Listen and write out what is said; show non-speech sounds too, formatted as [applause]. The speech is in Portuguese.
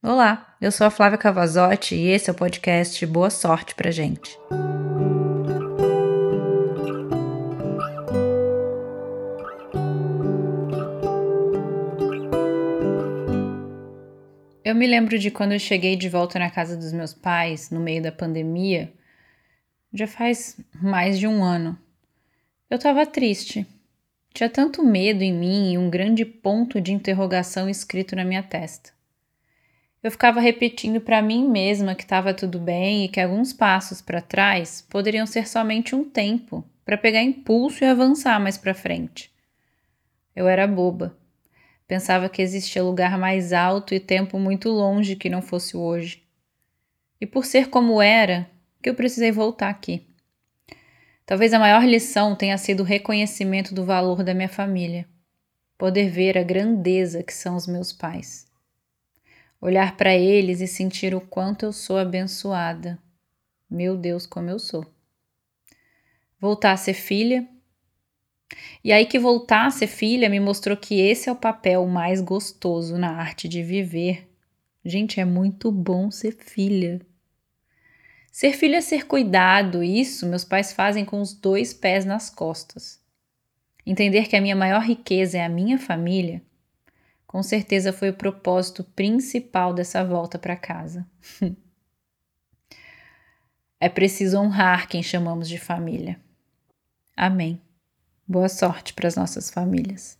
Olá, eu sou a Flávia Cavazotti e esse é o podcast Boa Sorte pra gente. Eu me lembro de quando eu cheguei de volta na casa dos meus pais no meio da pandemia. Já faz mais de um ano. Eu tava triste. Tinha tanto medo em mim e um grande ponto de interrogação escrito na minha testa. Eu ficava repetindo para mim mesma que estava tudo bem e que alguns passos para trás poderiam ser somente um tempo para pegar impulso e avançar mais para frente. Eu era boba. Pensava que existia lugar mais alto e tempo muito longe que não fosse hoje. E por ser como era, que eu precisei voltar aqui. Talvez a maior lição tenha sido o reconhecimento do valor da minha família. Poder ver a grandeza que são os meus pais olhar para eles e sentir o quanto eu sou abençoada. Meu Deus, como eu sou. Voltar a ser filha. E aí que voltar a ser filha me mostrou que esse é o papel mais gostoso na arte de viver. Gente, é muito bom ser filha. Ser filha é ser cuidado, isso meus pais fazem com os dois pés nas costas. Entender que a minha maior riqueza é a minha família com certeza foi o propósito principal dessa volta para casa. [laughs] é preciso honrar quem chamamos de família. Amém. Boa sorte para as nossas famílias.